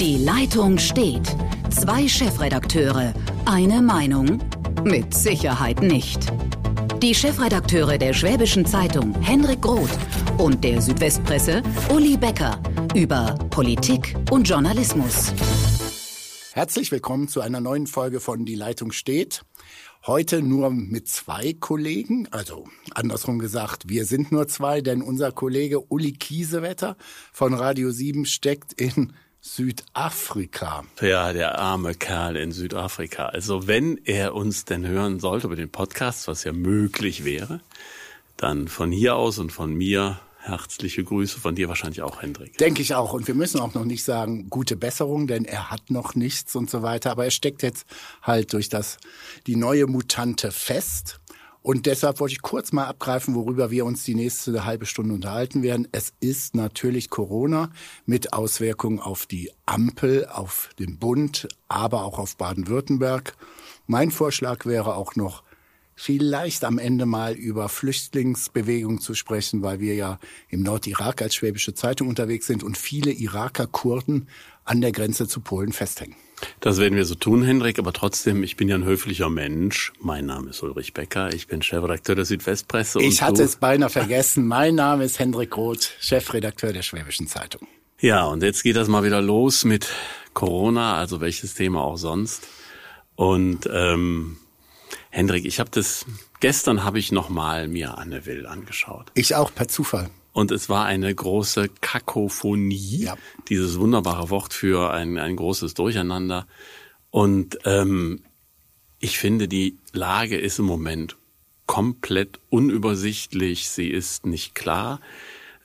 Die Leitung steht. Zwei Chefredakteure, eine Meinung? Mit Sicherheit nicht. Die Chefredakteure der Schwäbischen Zeitung Henrik Groth und der Südwestpresse Uli Becker über Politik und Journalismus. Herzlich willkommen zu einer neuen Folge von Die Leitung steht. Heute nur mit zwei Kollegen, also andersrum gesagt, wir sind nur zwei, denn unser Kollege Uli Kiesewetter von Radio 7 steckt in Südafrika. Ja, der arme Kerl in Südafrika. Also wenn er uns denn hören sollte über den Podcast, was ja möglich wäre, dann von hier aus und von mir herzliche Grüße von dir wahrscheinlich auch, Hendrik. Denke ich auch. Und wir müssen auch noch nicht sagen, gute Besserung, denn er hat noch nichts und so weiter. Aber er steckt jetzt halt durch das, die neue Mutante fest. Und deshalb wollte ich kurz mal abgreifen, worüber wir uns die nächste halbe Stunde unterhalten werden. Es ist natürlich Corona mit Auswirkungen auf die Ampel, auf den Bund, aber auch auf Baden-Württemberg. Mein Vorschlag wäre auch noch, vielleicht am Ende mal über Flüchtlingsbewegung zu sprechen, weil wir ja im Nordirak als Schwäbische Zeitung unterwegs sind und viele Iraker Kurden an der Grenze zu Polen festhängen. Das werden wir so tun, Hendrik, aber trotzdem, ich bin ja ein höflicher Mensch. Mein Name ist Ulrich Becker, ich bin Chefredakteur der Südwestpresse. Ich hatte es beinahe vergessen. Mein Name ist Hendrik Roth, Chefredakteur der Schwäbischen Zeitung. Ja, und jetzt geht das mal wieder los mit Corona, also welches Thema auch sonst. Und ähm, Hendrik, ich habe das gestern habe ich noch mal mir Anne Will angeschaut. Ich auch per Zufall. Und es war eine große Kakophonie, ja. dieses wunderbare Wort für ein, ein großes Durcheinander. Und ähm, ich finde, die Lage ist im Moment komplett unübersichtlich. Sie ist nicht klar.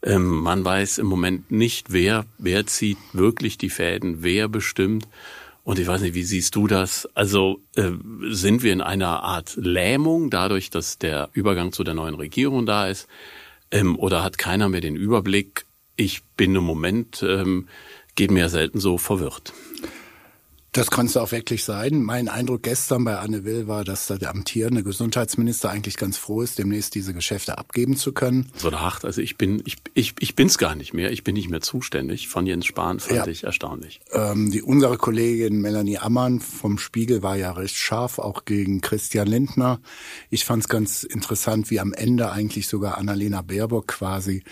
Ähm, man weiß im Moment nicht, wer, wer zieht wirklich die Fäden, wer bestimmt. Und ich weiß nicht, wie siehst du das? Also äh, sind wir in einer Art Lähmung dadurch, dass der Übergang zu der neuen Regierung da ist? Ähm, oder hat keiner mehr den Überblick? Ich bin im Moment, ähm, geht mir selten so verwirrt. Das kann es auch wirklich sein. Mein Eindruck gestern bei Anne Will war, dass da der amtierende Gesundheitsminister eigentlich ganz froh ist, demnächst diese Geschäfte abgeben zu können. So hart. Also ich bin, ich, ich, ich bin's gar nicht mehr. Ich bin nicht mehr zuständig. Von Jens Spahn fand ja. ich erstaunlich. Ähm, die, unsere Kollegin Melanie Ammann vom Spiegel war ja recht scharf, auch gegen Christian Lindner. Ich fand es ganz interessant, wie am Ende eigentlich sogar Annalena Baerbock quasi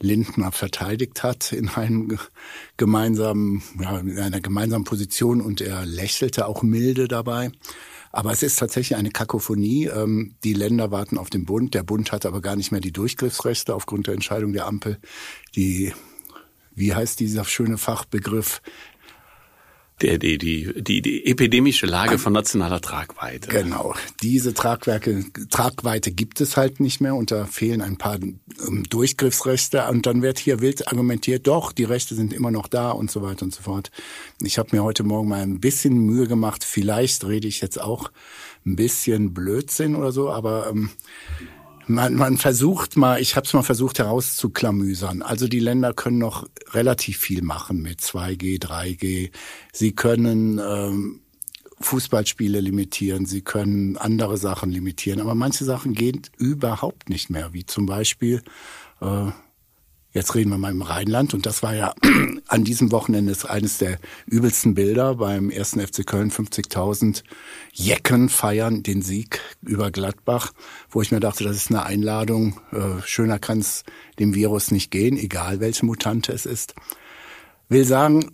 Lindner verteidigt hat in einem gemeinsamen, ja, in einer gemeinsamen Position und er lächelte auch milde dabei. Aber es ist tatsächlich eine Kakophonie. Ähm, die Länder warten auf den Bund. Der Bund hat aber gar nicht mehr die Durchgriffsrechte aufgrund der Entscheidung der Ampel. Die, wie heißt dieser schöne Fachbegriff? Die, die, die, die epidemische Lage von nationaler Tragweite. Genau. Diese Tragwerke, Tragweite gibt es halt nicht mehr und da fehlen ein paar ähm, Durchgriffsrechte und dann wird hier wild argumentiert, doch, die Rechte sind immer noch da und so weiter und so fort. Ich habe mir heute Morgen mal ein bisschen Mühe gemacht, vielleicht rede ich jetzt auch ein bisschen Blödsinn oder so, aber ähm, man, man versucht mal, ich habe es mal versucht herauszuklamüsern. Also die Länder können noch relativ viel machen mit 2G, 3G. Sie können ähm, Fußballspiele limitieren, sie können andere Sachen limitieren, aber manche Sachen gehen überhaupt nicht mehr, wie zum Beispiel äh, Jetzt reden wir mal im Rheinland und das war ja an diesem Wochenende eines der übelsten Bilder beim ersten FC Köln 50.000 Jecken feiern den Sieg über Gladbach, wo ich mir dachte, das ist eine Einladung. Äh, schöner kann es dem Virus nicht gehen, egal welche Mutante es ist. Will sagen,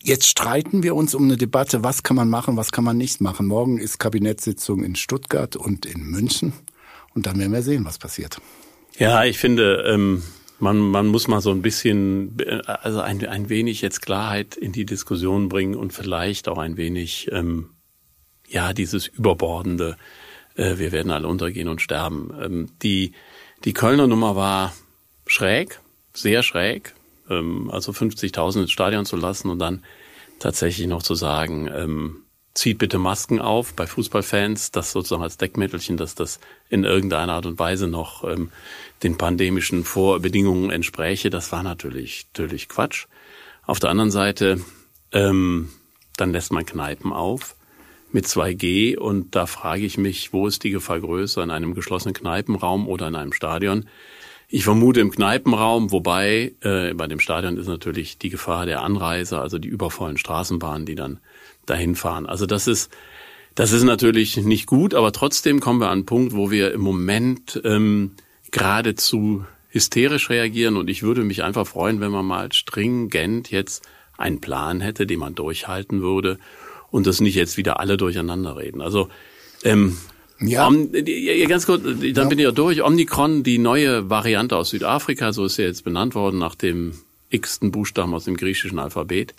jetzt streiten wir uns um eine Debatte, was kann man machen, was kann man nicht machen. Morgen ist Kabinettssitzung in Stuttgart und in München und dann werden wir sehen, was passiert. Ja, ich finde, ähm man, man muss mal so ein bisschen, also ein, ein wenig jetzt Klarheit in die Diskussion bringen und vielleicht auch ein wenig, ähm, ja, dieses Überbordende, äh, wir werden alle untergehen und sterben. Ähm, die, die Kölner Nummer war schräg, sehr schräg, ähm, also 50.000 ins Stadion zu lassen und dann tatsächlich noch zu sagen, ähm, zieht bitte Masken auf bei Fußballfans, das sozusagen als Deckmittelchen, dass das in irgendeiner Art und Weise noch ähm, den pandemischen Vorbedingungen entspräche. Das war natürlich, natürlich Quatsch. Auf der anderen Seite, ähm, dann lässt man Kneipen auf mit 2G und da frage ich mich, wo ist die Gefahr größer, in einem geschlossenen Kneipenraum oder in einem Stadion? Ich vermute im Kneipenraum, wobei äh, bei dem Stadion ist natürlich die Gefahr der Anreise, also die übervollen Straßenbahnen, die dann dahin fahren. Also das ist das ist natürlich nicht gut, aber trotzdem kommen wir an einen Punkt, wo wir im Moment ähm, geradezu hysterisch reagieren und ich würde mich einfach freuen, wenn man mal stringent jetzt einen Plan hätte, den man durchhalten würde und das nicht jetzt wieder alle durcheinander reden. Also ähm, ja. Om, ja, ganz kurz, dann ja. bin ich ja durch. Omnicron, die neue Variante aus Südafrika, so ist sie jetzt benannt worden nach dem x-ten Buchstaben aus dem griechischen Alphabet.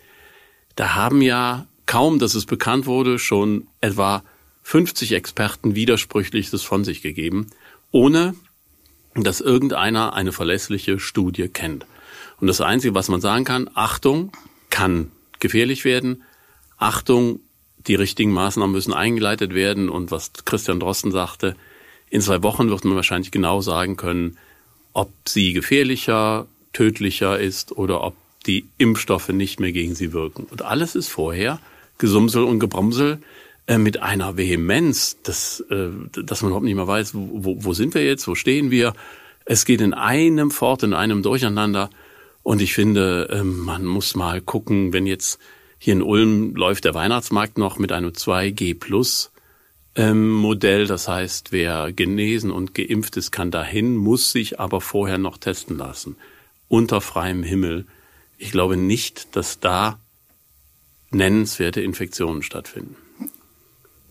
Da haben ja kaum, dass es bekannt wurde, schon etwa 50 Experten Widersprüchliches von sich gegeben, ohne dass irgendeiner eine verlässliche Studie kennt. Und das Einzige, was man sagen kann, Achtung, kann gefährlich werden. Achtung, die richtigen Maßnahmen müssen eingeleitet werden. Und was Christian Drosten sagte, in zwei Wochen wird man wahrscheinlich genau sagen können, ob sie gefährlicher, tödlicher ist oder ob die Impfstoffe nicht mehr gegen sie wirken. Und alles ist vorher Gesumsel und Gebromsel äh, mit einer Vehemenz, dass, äh, dass man überhaupt nicht mehr weiß, wo, wo sind wir jetzt, wo stehen wir. Es geht in einem fort, in einem Durcheinander. Und ich finde, äh, man muss mal gucken, wenn jetzt hier in Ulm läuft der Weihnachtsmarkt noch mit einem 2G Plus ähm, Modell. Das heißt, wer genesen und geimpft ist, kann dahin, muss sich aber vorher noch testen lassen. Unter freiem Himmel. Ich glaube nicht, dass da nennenswerte Infektionen stattfinden.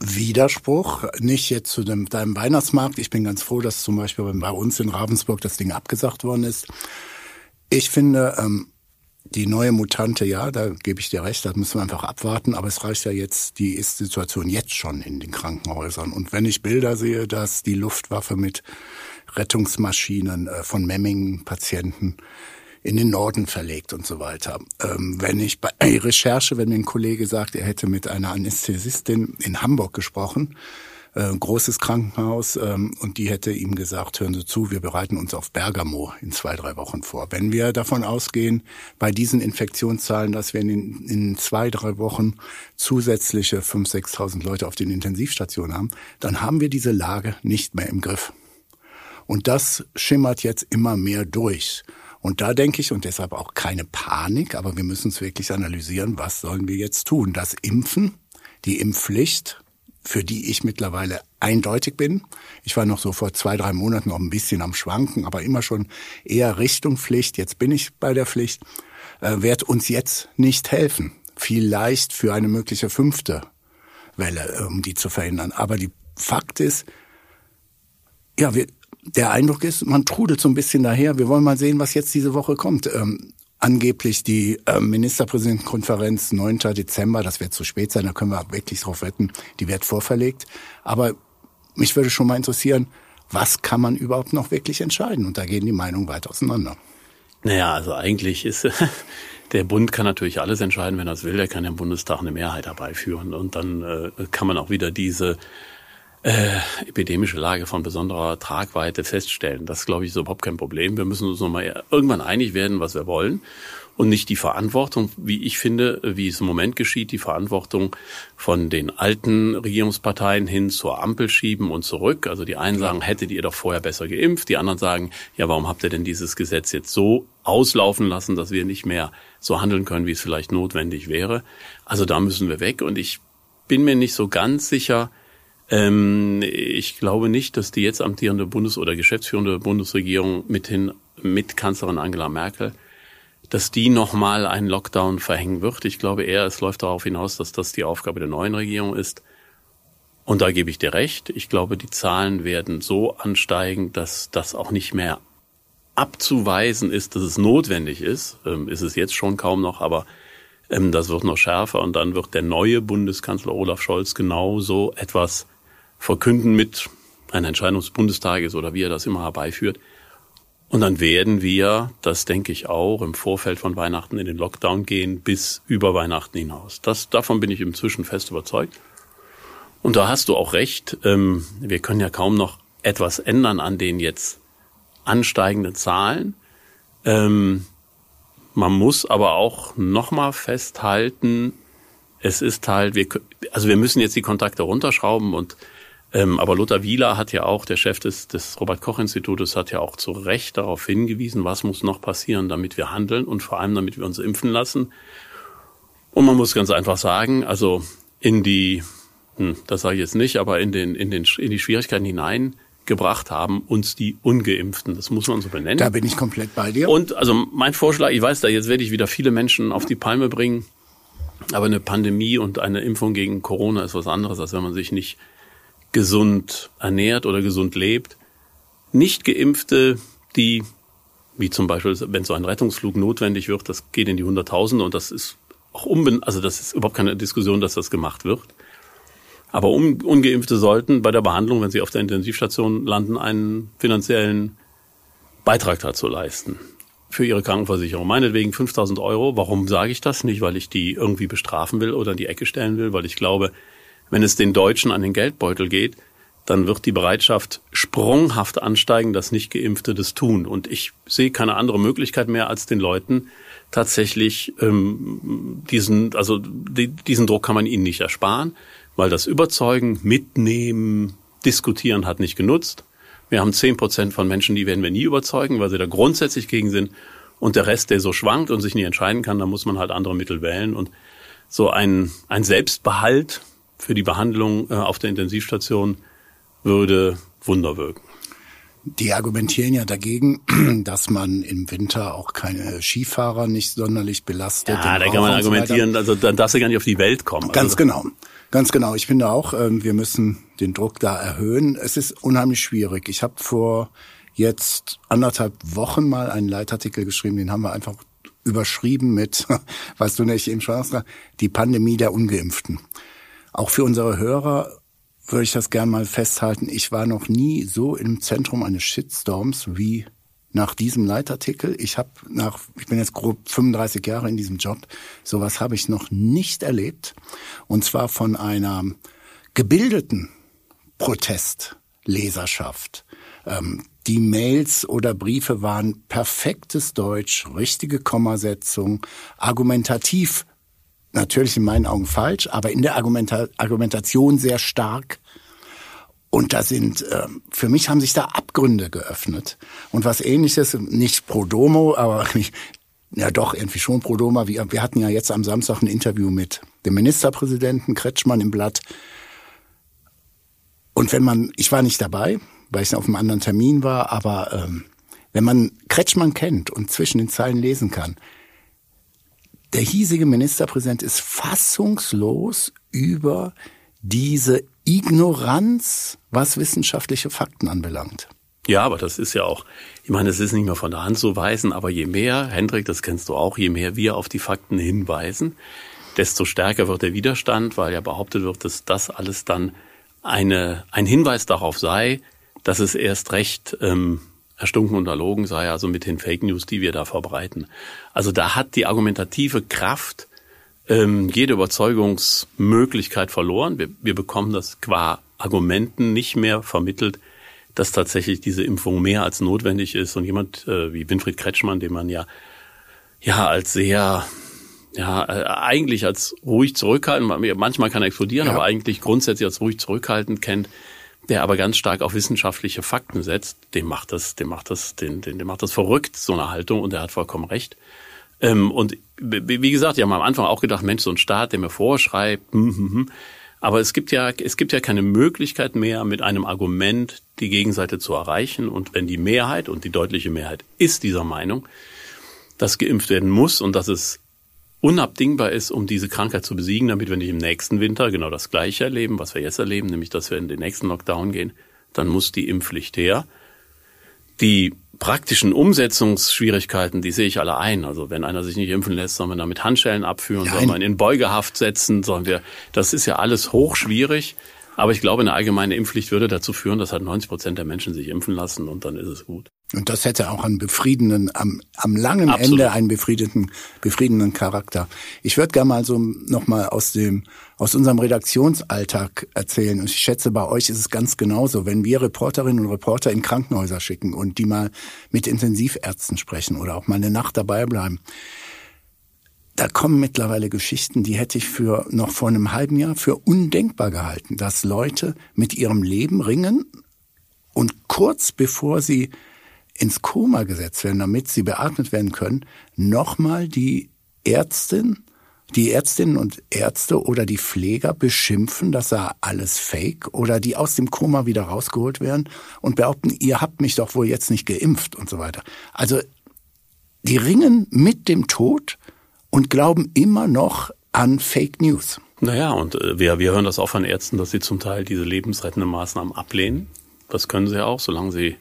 Widerspruch, nicht jetzt zu dem, deinem Weihnachtsmarkt. Ich bin ganz froh, dass zum Beispiel bei uns in Ravensburg das Ding abgesagt worden ist. Ich finde, ähm, die neue Mutante, ja, da gebe ich dir recht, da müssen wir einfach abwarten. Aber es reicht ja jetzt, die ist Situation jetzt schon in den Krankenhäusern. Und wenn ich Bilder sehe, dass die Luftwaffe mit Rettungsmaschinen äh, von Memmingen-Patienten in den Norden verlegt und so weiter. Ähm, wenn ich bei Recherche, wenn mir ein Kollege sagt, er hätte mit einer Anästhesistin in Hamburg gesprochen, äh, großes Krankenhaus, ähm, und die hätte ihm gesagt, hören Sie zu, wir bereiten uns auf Bergamo in zwei, drei Wochen vor. Wenn wir davon ausgehen, bei diesen Infektionszahlen, dass wir in, in zwei, drei Wochen zusätzliche 5.000, 6.000 Leute auf den Intensivstationen haben, dann haben wir diese Lage nicht mehr im Griff. Und das schimmert jetzt immer mehr durch. Und da denke ich, und deshalb auch keine Panik, aber wir müssen es wirklich analysieren, was sollen wir jetzt tun? Das Impfen, die Impfpflicht, für die ich mittlerweile eindeutig bin. Ich war noch so vor zwei, drei Monaten noch ein bisschen am Schwanken, aber immer schon eher Richtung Pflicht. Jetzt bin ich bei der Pflicht. Äh, wird uns jetzt nicht helfen. Vielleicht für eine mögliche fünfte Welle, um die zu verhindern. Aber die Fakt ist, ja, wir, der Eindruck ist, man trudelt so ein bisschen daher. Wir wollen mal sehen, was jetzt diese Woche kommt. Ähm, angeblich die äh, Ministerpräsidentenkonferenz 9. Dezember, das wird zu spät sein, da können wir wirklich drauf wetten, die wird vorverlegt. Aber mich würde schon mal interessieren, was kann man überhaupt noch wirklich entscheiden? Und da gehen die Meinungen weit auseinander. Naja, also eigentlich ist der Bund kann natürlich alles entscheiden, wenn er es will. Er kann im Bundestag eine Mehrheit herbeiführen und dann äh, kann man auch wieder diese äh, epidemische Lage von besonderer Tragweite feststellen. Das, glaube ich, ist überhaupt kein Problem. Wir müssen uns nochmal irgendwann einig werden, was wir wollen. Und nicht die Verantwortung, wie ich finde, wie es im Moment geschieht, die Verantwortung von den alten Regierungsparteien hin zur Ampel schieben und zurück. Also die einen sagen, hättet ihr doch vorher besser geimpft. Die anderen sagen, ja, warum habt ihr denn dieses Gesetz jetzt so auslaufen lassen, dass wir nicht mehr so handeln können, wie es vielleicht notwendig wäre. Also da müssen wir weg. Und ich bin mir nicht so ganz sicher, ähm, ich glaube nicht, dass die jetzt amtierende Bundes- oder geschäftsführende Bundesregierung mithin mit Kanzlerin Angela Merkel, dass die nochmal einen Lockdown verhängen wird. Ich glaube eher, es läuft darauf hinaus, dass das die Aufgabe der neuen Regierung ist. Und da gebe ich dir recht. Ich glaube, die Zahlen werden so ansteigen, dass das auch nicht mehr abzuweisen ist, dass es notwendig ist. Ähm, ist es jetzt schon kaum noch, aber ähm, das wird noch schärfer. Und dann wird der neue Bundeskanzler Olaf Scholz genauso etwas verkünden mit einer Entscheidung des Bundestages oder wie er das immer herbeiführt. Und dann werden wir, das denke ich auch, im Vorfeld von Weihnachten in den Lockdown gehen bis über Weihnachten hinaus. Das, davon bin ich inzwischen fest überzeugt. Und da hast du auch recht. Ähm, wir können ja kaum noch etwas ändern an den jetzt ansteigenden Zahlen. Ähm, man muss aber auch nochmal festhalten, es ist halt, wir, also wir müssen jetzt die Kontakte runterschrauben und Ähm, aber Lothar Wieler hat ja auch, der Chef des, des Robert-Koch-Institutes, hat ja auch zu Recht darauf hingewiesen, was muss noch passieren, damit wir handeln und vor allem, damit wir uns impfen lassen. Und man muss ganz einfach sagen, also in die, hm, das sage ich jetzt nicht, aber in, den, in, den, in die Schwierigkeiten hineingebracht haben uns die Ungeimpften. Das muss man so benennen. Da bin ich komplett bei dir. Und also mein Vorschlag, ich weiß da, jetzt werde ich wieder viele Menschen auf die Palme bringen, aber eine Pandemie und eine Impfung gegen Corona ist was anderes, als wenn man sich nicht gesund ernährt oder gesund lebt. Nicht geimpfte, die, wie zum Beispiel, wenn so ein Rettungsflug notwendig wird, das geht in die Hunderttausende und das ist auch unben, also das ist überhaupt keine Diskussion, dass das gemacht wird. Aber un, Ungeimpfte sollten bei der Behandlung, wenn sie auf der Intensivstation landen, einen finanziellen Beitrag dazu leisten. Für ihre Krankenversicherung. Meinetwegen 5000 Euro. Warum sage ich das? Nicht, weil ich die irgendwie bestrafen will oder in die Ecke stellen will, weil ich glaube, wenn es den Deutschen an den Geldbeutel geht, dann wird die Bereitschaft sprunghaft ansteigen, dass nicht Geimpfte das tun. Und ich sehe keine andere Möglichkeit mehr, als den Leuten tatsächlich ähm, diesen, also die, diesen Druck kann man ihnen nicht ersparen, weil das Überzeugen, Mitnehmen, Diskutieren hat nicht genutzt. Wir haben zehn Prozent von Menschen, die werden wir nie überzeugen, weil sie da grundsätzlich gegen sind. Und der Rest, der so schwankt und sich nie entscheiden kann, da muss man halt andere Mittel wählen. Und so ein, ein Selbstbehalt, für die Behandlung äh, auf der Intensivstation würde Wunder wirken. Die argumentieren ja dagegen, dass man im Winter auch keine Skifahrer nicht sonderlich belastet. Ja, da kann man argumentieren, also dann darfst du gar nicht auf die Welt kommen. Ganz also, genau. Ganz genau. Ich finde auch, ähm, wir müssen den Druck da erhöhen. Es ist unheimlich schwierig. Ich habe vor jetzt anderthalb Wochen mal einen Leitartikel geschrieben, den haben wir einfach überschrieben mit, weißt du nicht, eben schon die Pandemie der Ungeimpften. Auch für unsere Hörer würde ich das gern mal festhalten. Ich war noch nie so im Zentrum eines Shitstorms wie nach diesem Leitartikel. Ich habe nach, ich bin jetzt grob 35 Jahre in diesem Job. Sowas habe ich noch nicht erlebt. Und zwar von einer gebildeten Protestleserschaft. Ähm, die Mails oder Briefe waren perfektes Deutsch, richtige Kommasetzung, argumentativ natürlich in meinen Augen falsch, aber in der Argumenta Argumentation sehr stark. Und da sind, äh, für mich haben sich da Abgründe geöffnet. Und was ähnliches, nicht pro domo, aber ja doch irgendwie schon pro domo. Wir, wir hatten ja jetzt am Samstag ein Interview mit dem Ministerpräsidenten Kretschmann im Blatt. Und wenn man, ich war nicht dabei, weil ich auf einem anderen Termin war, aber ähm, wenn man Kretschmann kennt und zwischen den Zeilen lesen kann, der hiesige Ministerpräsident ist fassungslos über diese Ignoranz, was wissenschaftliche Fakten anbelangt. Ja, aber das ist ja auch, ich meine, es ist nicht mehr von der Hand zu weisen, aber je mehr, Hendrik, das kennst du auch, je mehr wir auf die Fakten hinweisen, desto stärker wird der Widerstand, weil ja behauptet wird, dass das alles dann eine, ein Hinweis darauf sei, dass es erst recht ähm, erstunken und erlogen sei, also mit den Fake News, die wir da verbreiten. Also da hat die argumentative Kraft ähm, jede Überzeugungsmöglichkeit verloren. Wir, wir bekommen das qua Argumenten nicht mehr vermittelt, dass tatsächlich diese Impfung mehr als notwendig ist. Und jemand äh, wie Winfried Kretschmann, den man ja ja als sehr ja, äh, eigentlich als ruhig zurückhaltend, manchmal kann er explodieren, ja. aber eigentlich grundsätzlich als ruhig zurückhaltend kennt, der aber ganz stark auf wissenschaftliche Fakten setzt, dem macht das, dem macht das, dem, dem, dem macht das verrückt, so eine Haltung, und er hat vollkommen recht. Ähm, und wie gesagt, ich habe am Anfang auch gedacht, Mensch, so ein Staat, der mir vorschreibt, hm, hm, hm. aber es gibt ja, es gibt ja keine Möglichkeit mehr, mit einem Argument die Gegenseite zu erreichen. Und wenn die Mehrheit, und die deutliche Mehrheit ist dieser Meinung, dass geimpft werden muss und dass es unabdingbar ist, um diese Krankheit zu besiegen, damit wir nicht im nächsten Winter genau das Gleiche erleben, was wir jetzt erleben, nämlich dass wir in den nächsten Lockdown gehen, dann muss die Impfpflicht her. Die praktischen Umsetzungsschwierigkeiten, die sehe ich alle ein. Also wenn einer sich nicht impfen lässt, sollen wir da mit Handschellen abführen, Nein. wir ihn in Beugehaft setzen, sollen wir, das ist ja alles hochschwierig. Aber ich glaube, eine allgemeine Impfpflicht würde dazu führen, dass halt 90 Prozent der Menschen sich impfen lassen und dann ist es gut. Und das hätte auch einen befriedenden, am, am langen Absolut. Ende einen befriedeten, befriedenden Charakter. Ich würde gerne mal so nochmal aus dem, aus unserem Redaktionsalltag erzählen. Und ich schätze, bei euch ist es ganz genauso. Wenn wir Reporterinnen und Reporter in Krankenhäuser schicken und die mal mit Intensivärzten sprechen oder auch mal eine Nacht dabei bleiben, da kommen mittlerweile Geschichten, die hätte ich für noch vor einem halben Jahr für undenkbar gehalten, dass Leute mit ihrem Leben ringen und kurz bevor sie ins Koma gesetzt werden, damit sie beatmet werden können, nochmal die Ärztin, die Ärztinnen und Ärzte oder die Pfleger beschimpfen, das sei alles Fake oder die aus dem Koma wieder rausgeholt werden und behaupten, ihr habt mich doch wohl jetzt nicht geimpft und so weiter. Also die ringen mit dem Tod und glauben immer noch an Fake News. Naja, und äh, wir, wir hören das auch von Ärzten, dass sie zum Teil diese lebensrettenden Maßnahmen ablehnen. Das können sie auch, solange sie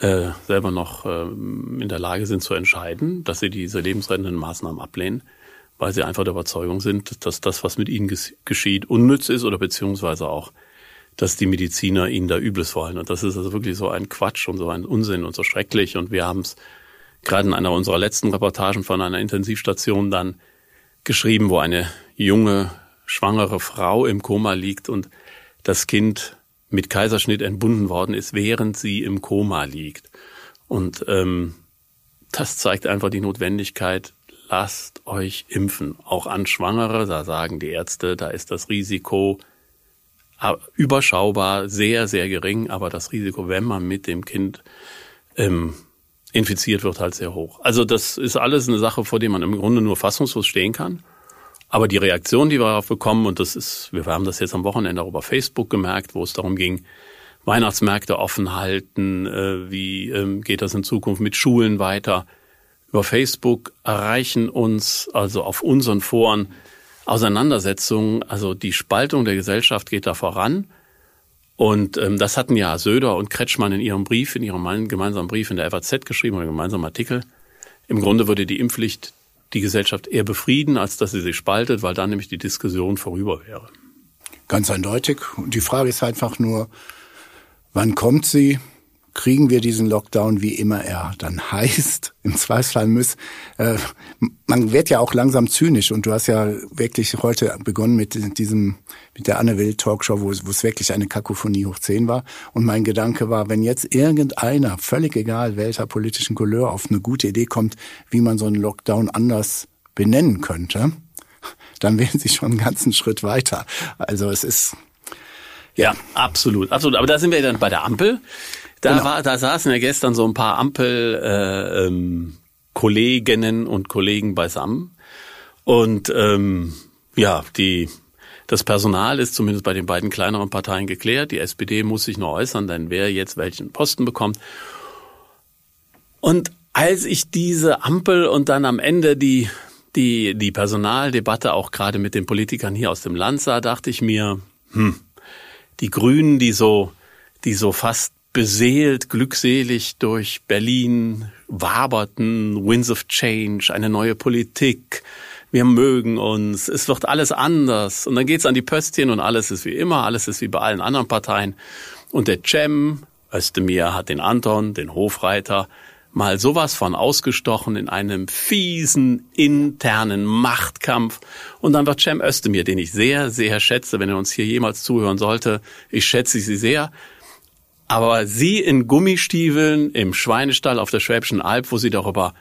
äh, selber noch äh, in der Lage sind zu entscheiden, dass sie diese lebensrettenden Maßnahmen ablehnen, weil sie einfach der Überzeugung sind, dass das, was mit ihnen geschieht, unnütz ist oder beziehungsweise auch, dass die Mediziner ihnen da Übles wollen. Und das ist also wirklich so ein Quatsch und so ein Unsinn und so schrecklich. Und wir haben es gerade in einer unserer letzten Reportagen von einer Intensivstation dann geschrieben, wo eine junge, schwangere Frau im Koma liegt und das Kind mit Kaiserschnitt entbunden worden ist, während sie im Koma liegt. Und ähm, das zeigt einfach die Notwendigkeit, lasst euch impfen. Auch an Schwangere, da sagen die Ärzte, da ist das Risiko äh, überschaubar, sehr, sehr gering, aber das Risiko, wenn man mit dem Kind ähm, infiziert wird, halt sehr hoch. Also das ist alles eine Sache, vor der man im Grunde nur fassungslos stehen kann. Aber die Reaktion, die wir darauf bekommen, und das ist, wir haben das jetzt am Wochenende auch über Facebook gemerkt, wo es darum ging, Weihnachtsmärkte offen halten, äh, wie ähm, geht das in Zukunft mit Schulen weiter. Über Facebook erreichen uns, also auf unseren Foren, Auseinandersetzungen, also die Spaltung der Gesellschaft geht da voran. Und ähm, das hatten ja Söder und Kretschmann in ihrem Brief, in ihrem gemeinsamen Brief in der FAZ geschrieben, oder gemeinsamen Artikel. Im Grunde würde die Impfpflicht die Gesellschaft eher befrieden, als dass sie sich spaltet, weil dann nämlich die Diskussion vorüber wäre. Ganz eindeutig. Und die Frage ist einfach nur, wann kommt sie? Kriegen wir diesen Lockdown, wie immer er dann heißt. Im Zweifelsfall muss, äh, man wird ja auch langsam zynisch und du hast ja wirklich heute begonnen mit diesem, mit der Anne Will Talkshow, wo es, wo es wirklich eine Kakophonie hoch zehn war. Und mein Gedanke war, wenn jetzt irgendeiner, völlig egal welcher politischen Couleur, auf eine gute Idee kommt, wie man so einen Lockdown anders benennen könnte, dann wären sie schon einen ganzen Schritt weiter. Also es ist, ja, absolut, absolut. Aber da sind wir dann bei der Ampel. Da genau. war, da saßen ja gestern so ein paar Ampel äh, ähm, Kolleginnen und Kollegen beisammen und ähm, ja, die das Personal ist zumindest bei den beiden kleineren Parteien geklärt. Die SPD muss sich nur äußern, denn wer jetzt welchen Posten bekommt. Und als ich diese Ampel und dann am Ende die die die Personaldebatte auch gerade mit den Politikern hier aus dem Land sah, dachte ich mir, hm, die Grünen, die so die so fast beseelt, glückselig durch Berlin waberten, Winds of Change, eine neue Politik, wir mögen uns, es wird alles anders. Und dann geht's an die Pöstchen und alles ist wie immer, alles ist wie bei allen anderen Parteien. Und der Cem, Özdemir hat den Anton, den Hofreiter, mal sowas von ausgestochen in einem fiesen internen Machtkampf. Und dann wird Cem Özdemir, den ich sehr, sehr schätze, wenn er uns hier jemals zuhören sollte, ich schätze sie sehr, aber Sie in Gummistiefeln im Schweinestall auf der Schwäbischen Alb, wo Sie darüber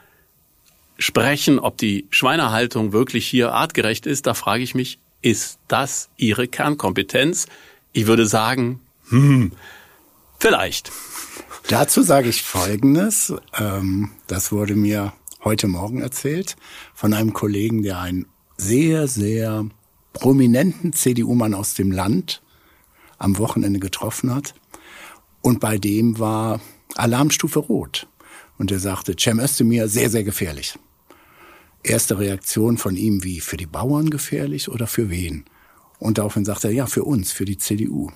sprechen, ob die Schweinehaltung wirklich hier artgerecht ist, da frage ich mich, ist das Ihre Kernkompetenz? Ich würde sagen, hm, vielleicht. Dazu sage ich Folgendes. Ähm, das wurde mir heute Morgen erzählt von einem Kollegen, der einen sehr, sehr prominenten CDU-Mann aus dem Land am Wochenende getroffen hat. Und bei dem war Alarmstufe Rot. Und er sagte, Cem Özdemir, sehr, sehr gefährlich. Erste Reaktion von ihm wie, für die Bauern gefährlich oder für wen? Und daraufhin sagte er, ja, für uns, für die CDU.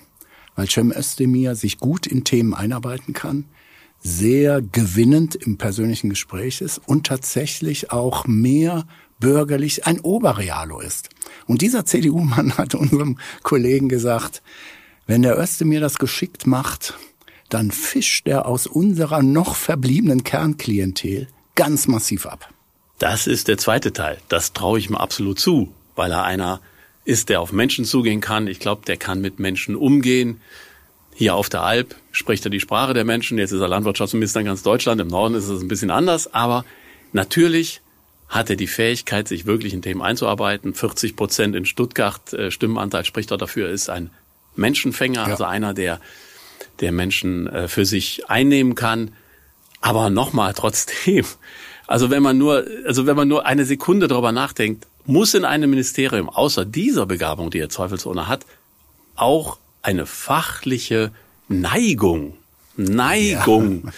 Weil Cem Özdemir sich gut in Themen einarbeiten kann, sehr gewinnend im persönlichen Gespräch ist und tatsächlich auch mehr bürgerlich ein Oberrealo ist. Und dieser CDU-Mann hat unserem Kollegen gesagt, wenn der Özdemir das geschickt macht, dann fischt er aus unserer noch verbliebenen Kernklientel ganz massiv ab. Das ist der zweite Teil. Das traue ich mir absolut zu, weil er einer ist, der auf Menschen zugehen kann. Ich glaube, der kann mit Menschen umgehen. Hier auf der Alp spricht er die Sprache der Menschen. Jetzt ist er Landwirtschaftsminister in ganz Deutschland. Im Norden ist es ein bisschen anders. Aber natürlich hat er die Fähigkeit, sich wirklich in Themen einzuarbeiten. 40 Prozent in Stuttgart äh, Stimmenanteil spricht er dafür, ist ein Menschenfänger, ja. also einer, der, der Menschen äh, für sich einnehmen kann. Aber nochmal trotzdem, also wenn man nur, also wenn man nur eine Sekunde darüber nachdenkt, muss in einem Ministerium außer dieser Begabung, die er zweifelsohne hat, auch eine fachliche Neigung, Neigung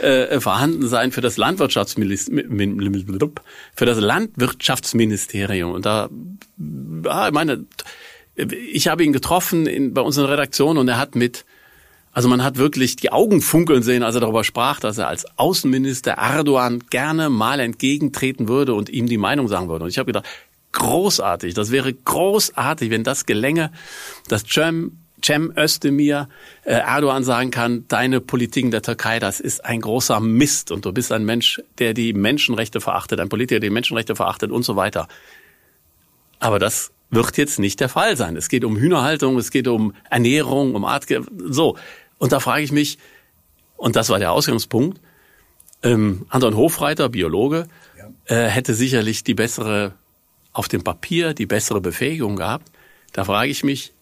ja. äh, vorhanden sein für das Landwirtschaftsministerium, für das Landwirtschaftsministerium. Und da, ja, ich meine, ich habe ihn getroffen in, bei unserer Redaktion und er hat mit also man hat wirklich die Augen funkeln sehen, als er darüber sprach, dass er als Außenminister Erdogan gerne mal entgegentreten würde und ihm die Meinung sagen würde. Und ich habe gedacht, großartig, das wäre großartig, wenn das gelänge, dass Cem, Cem Özdemir äh, Erdogan sagen kann, deine Politik in der Türkei, das ist ein großer Mist und du bist ein Mensch, der die Menschenrechte verachtet, ein Politiker, der die Menschenrechte verachtet und so weiter. Aber das wird jetzt nicht der Fall sein. Es geht um Hühnerhaltung, es geht um Ernährung, um Art, so. Und da frage ich mich, und das war der Ausgangspunkt, ähm, Anton Hofreiter, Biologe, ja. äh, hätte sicherlich die bessere, auf dem Papier, die bessere Befähigung gehabt. Da frage ich mich,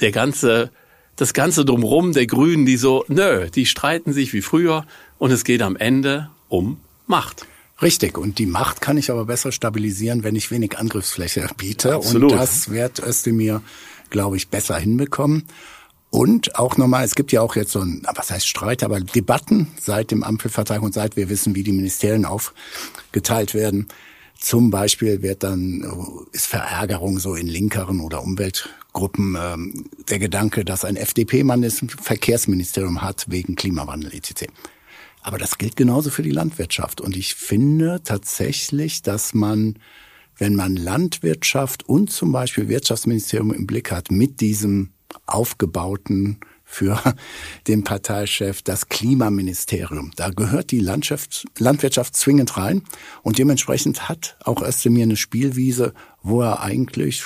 der ganze, das ganze drumrum der Grünen, die so, nö, die streiten sich wie früher und es geht am Ende um Macht. Richtig. Und die Macht kann ich aber besser stabilisieren, wenn ich wenig Angriffsfläche biete. Absolut. Und das wird Özdemir, glaube ich, besser hinbekommen. Und auch nochmal, es gibt ja auch jetzt so ein, was heißt Streit, aber Debatten seit dem Ampelvertrag und seit wir wissen, wie die Ministerien aufgeteilt werden. Zum Beispiel wird dann, ist Verärgerung so in linkeren oder Umweltgruppen ähm, der Gedanke, dass ein FDP-Mann das Verkehrsministerium hat wegen Klimawandel etc. Aber das gilt genauso für die Landwirtschaft. Und ich finde tatsächlich, dass man, wenn man Landwirtschaft und zum Beispiel Wirtschaftsministerium im Blick hat, mit diesem aufgebauten für den Parteichef das Klimaministerium. Da gehört die Landschaft, Landwirtschaft zwingend rein und dementsprechend hat auch Özdemir eine Spielwiese, wo er eigentlich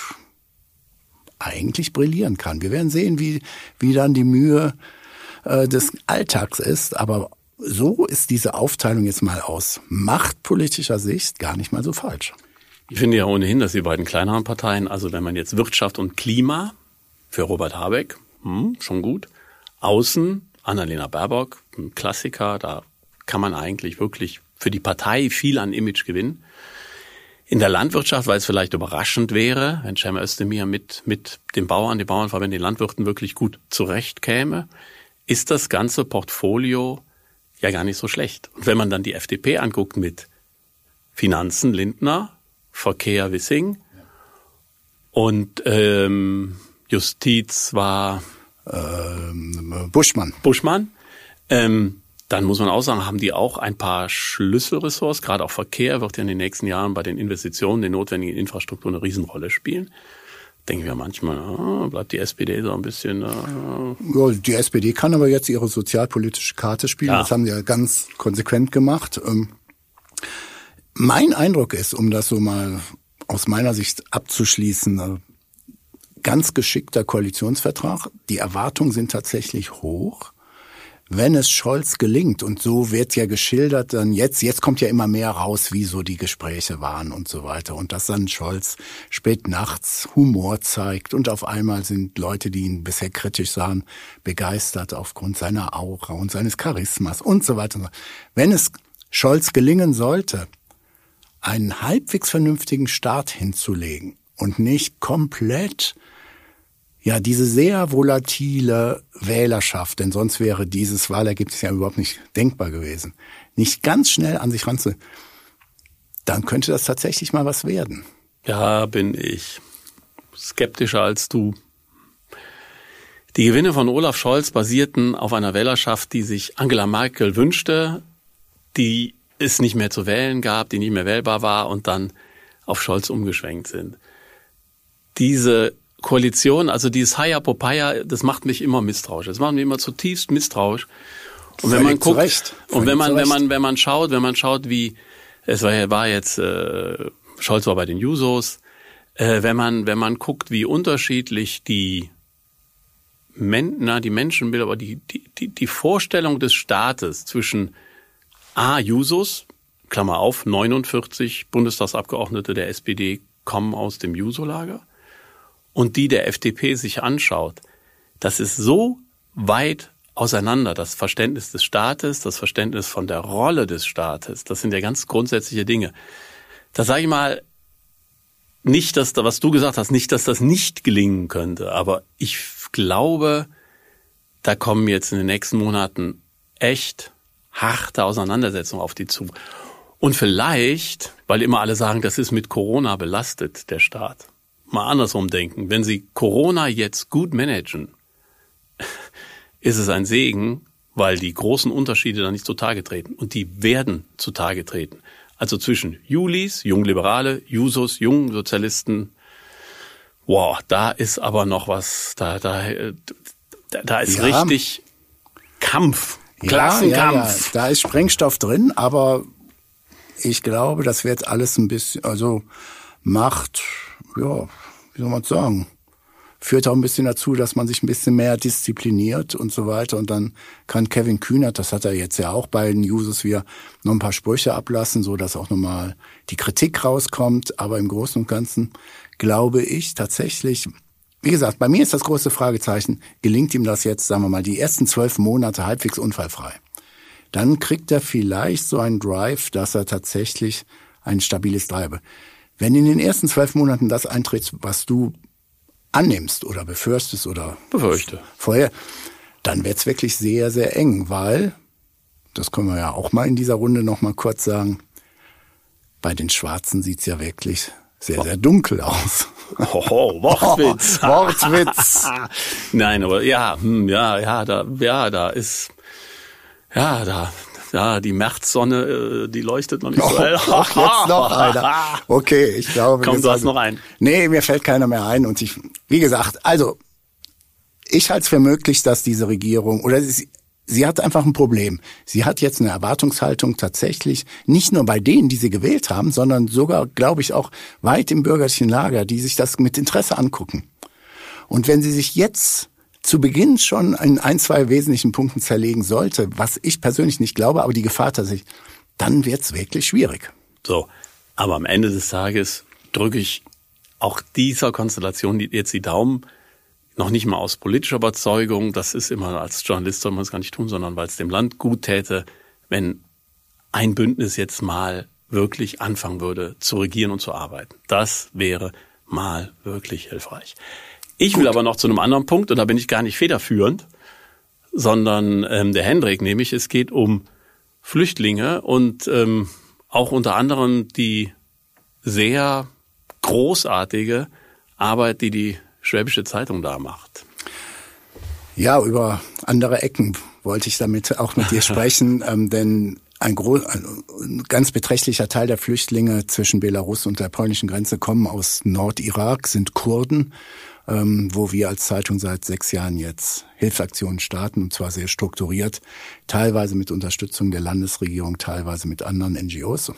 eigentlich brillieren kann. Wir werden sehen, wie, wie dann die Mühe äh, des Alltags ist, aber so ist diese Aufteilung jetzt mal aus machtpolitischer Sicht gar nicht mal so falsch. Ich finde ja ohnehin, dass die beiden kleineren Parteien, also wenn man jetzt Wirtschaft und Klima für Robert Habeck, hm, schon gut. Außen, Annalena Baerbock, ein Klassiker, da kann man eigentlich wirklich für die Partei viel an Image gewinnen. In der Landwirtschaft, weil es vielleicht überraschend wäre, wenn Cem Özdemir mit, mit den Bauern, die Bauernverbände, den Landwirten wirklich gut zurechtkäme, ist das ganze Portfolio ja gar nicht so schlecht. Und wenn man dann die FDP anguckt mit Finanzen Lindner, Verkehr Wissing und ähm, Justiz war ähm, Buschmann. Buschmann. Ähm, dann muss man auch sagen, haben die auch ein paar Schlüsselressorts, gerade auch Verkehr wird ja in den nächsten Jahren bei den Investitionen, den notwendigen Infrastruktur eine Riesenrolle spielen. Denken wir manchmal, ah, bleibt die SPD so ein bisschen. Ah. Ja, die SPD kann aber jetzt ihre sozialpolitische Karte spielen. Ja. Das haben sie ja ganz konsequent gemacht. Ähm, mein Eindruck ist, um das so mal aus meiner Sicht abzuschließen, äh, ganz geschickter Koalitionsvertrag. Die Erwartungen sind tatsächlich hoch. Wenn es Scholz gelingt, und so wird ja geschildert, dann jetzt, jetzt kommt ja immer mehr raus, wie so die Gespräche waren und so weiter. Und dass dann Scholz spät nachts Humor zeigt und auf einmal sind Leute, die ihn bisher kritisch sahen, begeistert aufgrund seiner Aura und seines Charismas und so weiter. Wenn es Scholz gelingen sollte, einen halbwegs vernünftigen Start hinzulegen und nicht komplett ja, diese sehr volatile Wählerschaft, denn sonst wäre dieses Wahlergebnis ja überhaupt nicht denkbar gewesen, nicht ganz schnell an sich ranzu, dann könnte das tatsächlich mal was werden. Ja, bin ich skeptischer als du. Die Gewinne von Olaf Scholz basierten auf einer Wählerschaft, die sich Angela Merkel wünschte, die es nicht mehr zu wählen gab, die nicht mehr wählbar war und dann auf Scholz umgeschwenkt sind. Diese Koalition, also dieses Haya Popaya, das macht mich immer misstrauisch. Das macht mich immer zutiefst misstrauisch. Und wenn man guckt, Recht. und wenn man, wenn man, wenn man schaut, wenn man schaut, wie, es war, war jetzt, äh, Scholz war bei den Jusos, äh, wenn man, wenn man guckt, wie unterschiedlich die Men, na, die Menschenbilder, aber die, die, die, die Vorstellung des Staates zwischen A, Jusos, Klammer auf, 49 Bundestagsabgeordnete der SPD kommen aus dem Juso-Lager und die der FDP sich anschaut, das ist so weit auseinander, das Verständnis des Staates, das Verständnis von der Rolle des Staates, das sind ja ganz grundsätzliche Dinge. Da sage ich mal, nicht, dass da, was du gesagt hast, nicht, dass das nicht gelingen könnte, aber ich glaube, da kommen jetzt in den nächsten Monaten echt harte Auseinandersetzungen auf die zu. Und vielleicht, weil immer alle sagen, das ist mit Corona belastet, der Staat. Mal andersrum denken. Wenn Sie Corona jetzt gut managen, ist es ein Segen, weil die großen Unterschiede dann nicht zutage treten. Und die werden zutage treten. Also zwischen Julis, Jungliberale, Jusos, Jungsozialisten. Wow, da ist aber noch was, da, da, da ist ja. richtig Kampf. Klassenkampf. Ja, ja. Da ist Sprengstoff drin, aber ich glaube, das wird alles ein bisschen, also Macht, ja, wie soll man sagen, führt auch ein bisschen dazu, dass man sich ein bisschen mehr diszipliniert und so weiter. Und dann kann Kevin Kühnert, das hat er jetzt ja auch bei den Users, wir noch ein paar Sprüche ablassen, so dass auch nochmal die Kritik rauskommt. Aber im Großen und Ganzen glaube ich tatsächlich, wie gesagt, bei mir ist das große Fragezeichen, gelingt ihm das jetzt, sagen wir mal, die ersten zwölf Monate halbwegs unfallfrei? Dann kriegt er vielleicht so einen Drive, dass er tatsächlich ein stabiles Treibe. Wenn in den ersten zwölf Monaten das eintritt, was du annimmst oder befürchtest oder befürchte vorher, dann wird's wirklich sehr, sehr eng, weil, das können wir ja auch mal in dieser Runde noch mal kurz sagen, bei den Schwarzen sieht's ja wirklich sehr, sehr dunkel aus. Oh, Wortwitz. Oh, Wortwitz. Nein, aber ja, hm, ja, ja, da, ja, da ist, ja, da, ja, die Märzsonne, äh, die leuchtet noch nicht so hell. Oh, jetzt noch einer. Okay, ich glaube. Komm, du hast noch einen. Nee, mir fällt keiner mehr ein. Und ich, wie gesagt, also, ich halte es für möglich, dass diese Regierung, oder sie, sie hat einfach ein Problem. Sie hat jetzt eine Erwartungshaltung tatsächlich, nicht nur bei denen, die sie gewählt haben, sondern sogar, glaube ich, auch weit im bürgerlichen Lager, die sich das mit Interesse angucken. Und wenn sie sich jetzt zu Beginn schon in ein, zwei wesentlichen Punkten zerlegen sollte, was ich persönlich nicht glaube, aber die Gefahr tatsächlich, dann wird's wirklich schwierig. So, aber am Ende des Tages drücke ich auch dieser Konstellation jetzt die Daumen, noch nicht mal aus politischer Überzeugung, das ist immer als Journalist soll man es gar nicht tun, sondern weil es dem Land gut täte, wenn ein Bündnis jetzt mal wirklich anfangen würde zu regieren und zu arbeiten. Das wäre mal wirklich hilfreich. Ich will aber noch zu einem anderen Punkt, und da bin ich gar nicht federführend, sondern ähm, der Hendrik, nämlich es geht um Flüchtlinge und ähm, auch unter anderem die sehr großartige Arbeit, die die Schwäbische Zeitung da macht. Ja, über andere Ecken wollte ich damit auch mit dir sprechen, ähm, denn ein, groß, ein ganz beträchtlicher Teil der Flüchtlinge zwischen Belarus und der polnischen Grenze kommen aus Nordirak, sind Kurden wo wir als Zeitung seit sechs Jahren jetzt Hilfsaktionen starten, und zwar sehr strukturiert, teilweise mit Unterstützung der Landesregierung, teilweise mit anderen NGOs.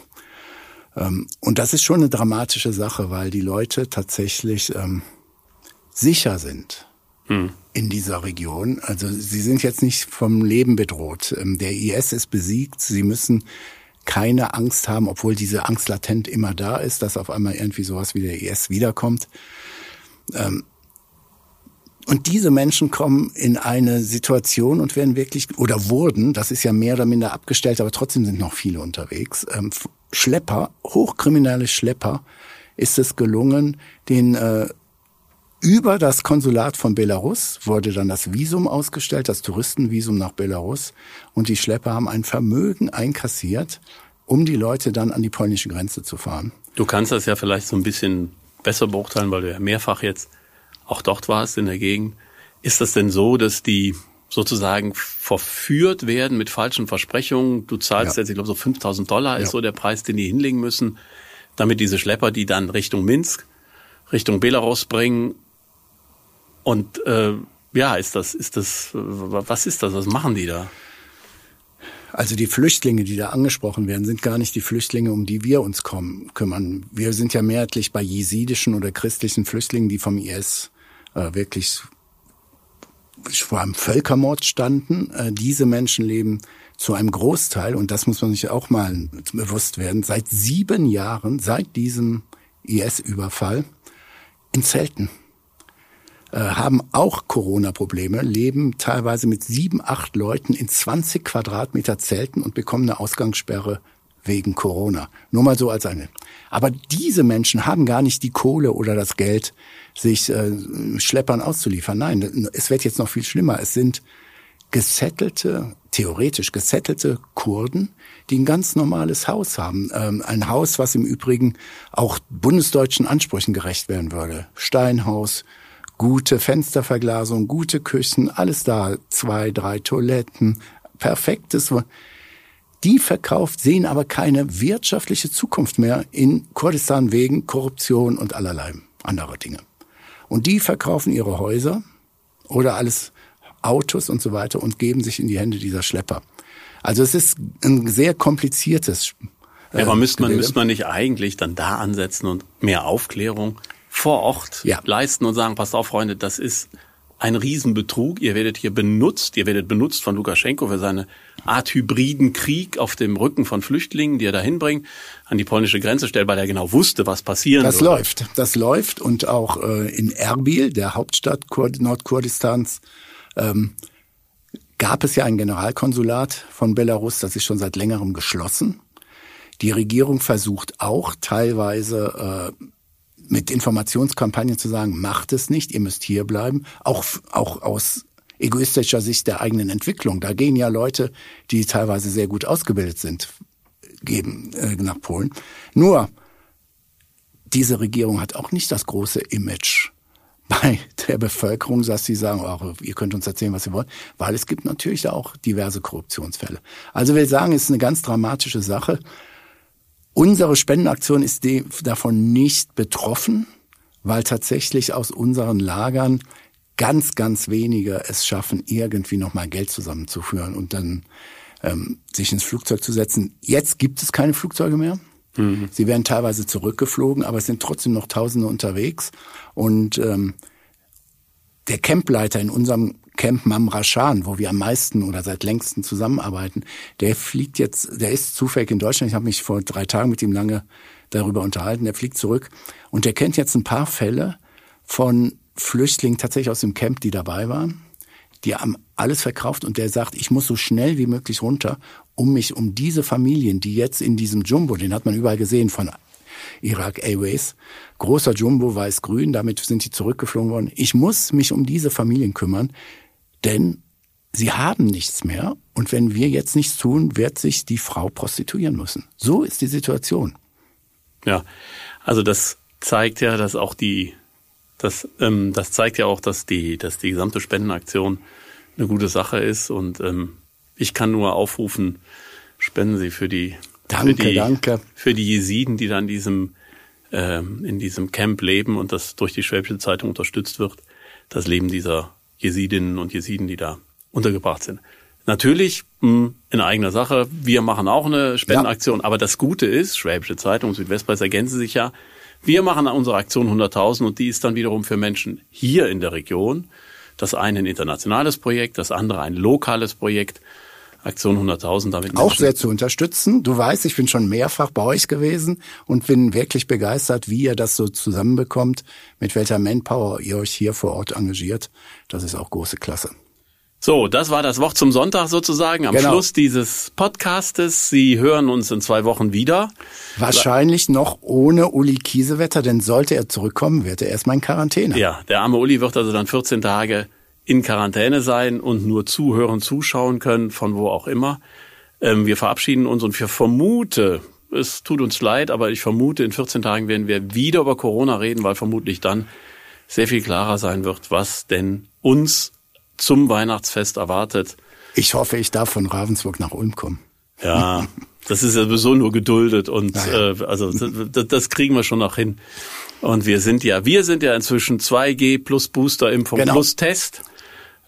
Ähm, und das ist schon eine dramatische Sache, weil die Leute tatsächlich ähm, sicher sind. Hm. in dieser Region. Also sie sind jetzt nicht vom Leben bedroht. Ähm, der IS ist besiegt. Sie müssen keine Angst haben, obwohl diese Angst latent immer da ist, dass auf einmal irgendwie sowas wie der IS wiederkommt. Ähm, und diese Menschen kommen in eine Situation und werden wirklich, oder wurden, das ist ja mehr oder minder abgestellt, aber trotzdem sind noch viele unterwegs, ähm, Schlepper, hochkriminelle Schlepper, ist es gelungen, den äh, über das Konsulat von Belarus wurde dann das Visum ausgestellt, das Touristenvisum nach Belarus. Und die Schlepper haben ein Vermögen einkassiert, um die Leute dann an die polnische Grenze zu fahren. Du kannst das ja vielleicht so ein bisschen besser beurteilen, weil du ja mehrfach jetzt auch dort warst in der Gegend. Ist das denn so, dass die sozusagen verführt werden mit falschen Versprechungen? Du zahlst ja. jetzt, ich glaube, so 5000 Dollar ist ja. so der Preis, den die hinlegen müssen, damit diese Schlepper die dann Richtung Minsk, Richtung Belarus bringen. Und äh, ja, ist das, ist das, was ist das? Was machen die da? Also die Flüchtlinge, die da angesprochen werden, sind gar nicht die Flüchtlinge, um die wir uns kommen, kümmern. Wir sind ja mehrheitlich bei jesidischen oder christlichen Flüchtlingen, die vom IS äh, wirklich vor einem Völkermord standen. Äh, diese Menschen leben zu einem Großteil, und das muss man sich auch mal bewusst werden, seit sieben Jahren, seit diesem IS-Überfall, in Zelten. Äh, haben auch Corona-Probleme, leben teilweise mit sieben, acht Leuten in 20 Quadratmeter Zelten und bekommen eine Ausgangssperre wegen Corona. Nur mal so als eine. Aber diese Menschen haben gar nicht die Kohle oder das Geld, sich äh, Schleppern auszuliefern. Nein, es wird jetzt noch viel schlimmer. Es sind gesettelte, theoretisch gesettelte Kurden, die ein ganz normales Haus haben. Ähm, ein Haus, was im Übrigen auch bundesdeutschen Ansprüchen gerecht werden würde. Steinhaus, gute Fensterverglasung, gute Küchen, alles da. Zwei, drei Toiletten, perfektes. Die verkauft, sehen aber keine wirtschaftliche Zukunft mehr in Kurdistan wegen Korruption und allerlei anderer Dinge. Und die verkaufen ihre Häuser oder alles Autos und so weiter und geben sich in die Hände dieser Schlepper. Also es ist ein sehr kompliziertes. Äh, ja, aber müsste man, müsste man nicht eigentlich dann da ansetzen und mehr Aufklärung vor Ort ja. leisten und sagen, passt auf, Freunde, das ist ein Riesenbetrug. Ihr werdet hier benutzt, ihr werdet benutzt von Lukaschenko für seine Art hybriden Krieg auf dem Rücken von Flüchtlingen, die er da hinbringt, an die polnische Grenze stellt, weil er genau wusste, was passieren Das würde. läuft, das läuft und auch äh, in Erbil, der Hauptstadt Nordkurdistans, ähm, gab es ja ein Generalkonsulat von Belarus, das ist schon seit längerem geschlossen. Die Regierung versucht auch teilweise äh, mit Informationskampagnen zu sagen, macht es nicht, ihr müsst hier bleiben, auch, auch aus egoistischer Sicht der eigenen Entwicklung. Da gehen ja Leute, die teilweise sehr gut ausgebildet sind, geben äh, nach Polen. Nur, diese Regierung hat auch nicht das große Image bei der Bevölkerung, dass sie sagen, oh, ihr könnt uns erzählen, was ihr wollt, weil es gibt natürlich auch diverse Korruptionsfälle. Also wir sagen, es ist eine ganz dramatische Sache. Unsere Spendenaktion ist davon nicht betroffen, weil tatsächlich aus unseren Lagern ganz, ganz wenige es schaffen, irgendwie nochmal Geld zusammenzuführen und dann ähm, sich ins Flugzeug zu setzen. Jetzt gibt es keine Flugzeuge mehr. Mhm. Sie werden teilweise zurückgeflogen, aber es sind trotzdem noch Tausende unterwegs. Und ähm, der Campleiter in unserem Camp Mamrashan, wo wir am meisten oder seit längsten zusammenarbeiten, der fliegt jetzt, der ist zufällig in Deutschland. Ich habe mich vor drei Tagen mit ihm lange darüber unterhalten. Der fliegt zurück und der kennt jetzt ein paar Fälle von Flüchtlingen tatsächlich aus dem Camp, die dabei waren. Die haben alles verkauft und der sagt, ich muss so schnell wie möglich runter, um mich um diese Familien, die jetzt in diesem Jumbo, den hat man überall gesehen von Iraq Airways, großer Jumbo weiß-grün, damit sind die zurückgeflogen worden. Ich muss mich um diese Familien kümmern, denn sie haben nichts mehr und wenn wir jetzt nichts tun, wird sich die Frau prostituieren müssen. So ist die Situation. Ja, also das zeigt ja, dass auch die, das, ähm, das zeigt ja auch, dass die, dass die gesamte Spendenaktion eine gute Sache ist und ähm, ich kann nur aufrufen, spenden Sie für die, danke, für die, danke. für die Jesiden, die da in diesem, ähm, in diesem Camp leben und das durch die Schwäbische Zeitung unterstützt wird, das Leben dieser Jesidinnen und Jesiden, die da untergebracht sind. Natürlich mh, hm, in eigener Sache. Wir machen auch eine Spendenaktion. Ja. Aber das Gute ist, Schwäbische Zeitung, Südwestpreis ergänzen sich ja. Wir machen unsere Aktion 100.000 und die ist dann wiederum für Menschen hier in der Region. Das eine ein internationales Projekt, das andere ein lokales Projekt. Aktion 100.000 damit. Auch sehr zu unterstützen. Du weißt, ich bin schon mehrfach bei euch gewesen und bin wirklich begeistert, wie ihr das so zusammenbekommt, mit welcher Manpower ihr euch hier vor Ort engagiert. Das ist auch große Klasse. So, das war das Wort zum Sonntag sozusagen am genau. Schluss dieses Podcastes. Sie hören uns in zwei Wochen wieder. Wahrscheinlich noch ohne Uli Kiesewetter, denn sollte er zurückkommen, wird er erstmal in Quarantäne. Ja, der arme Uli wird also dann 14 Tage in Quarantäne sein und nur zuhören, zuschauen können, von wo auch immer. Ähm, wir verabschieden uns und wir vermute, es tut uns leid, aber ich vermute, in 14 Tagen werden wir wieder über Corona reden, weil vermutlich dann sehr viel klarer sein wird, was denn uns zum Weihnachtsfest erwartet. Ich hoffe, ich darf von Ravensburg nach Ulm kommen. Ja, das ist ja sowieso nur geduldet und ja. äh, also das, das kriegen wir schon noch hin. Und wir sind ja, wir sind ja inzwischen 2G plus Booster-Impfung genau. plus Test.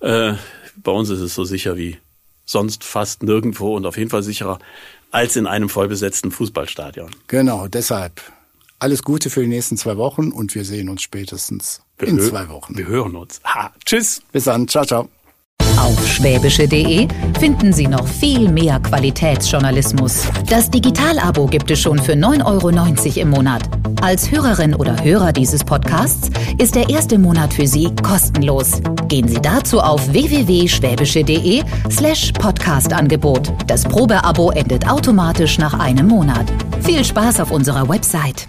Äh, bei uns ist es so sicher wie sonst fast nirgendwo und auf jeden Fall sicherer als in einem vollbesetzten Fußballstadion. Genau, deshalb alles Gute für die nächsten zwei Wochen und wir sehen uns spätestens wir in zwei Wochen. Wir hören uns. Ha, tschüss. Bis dann. Ciao, ciao. Auf schwäbische.de finden Sie noch viel mehr Qualitätsjournalismus. Das Digital-Abo gibt es schon für 9,90 Euro im Monat. Als Hörerin oder Hörer dieses Podcasts ist der erste Monat für Sie kostenlos. Gehen Sie dazu auf www.schwäbische.de slash Podcast-Angebot. Das Probeabo endet automatisch nach einem Monat. Viel Spaß auf unserer Website.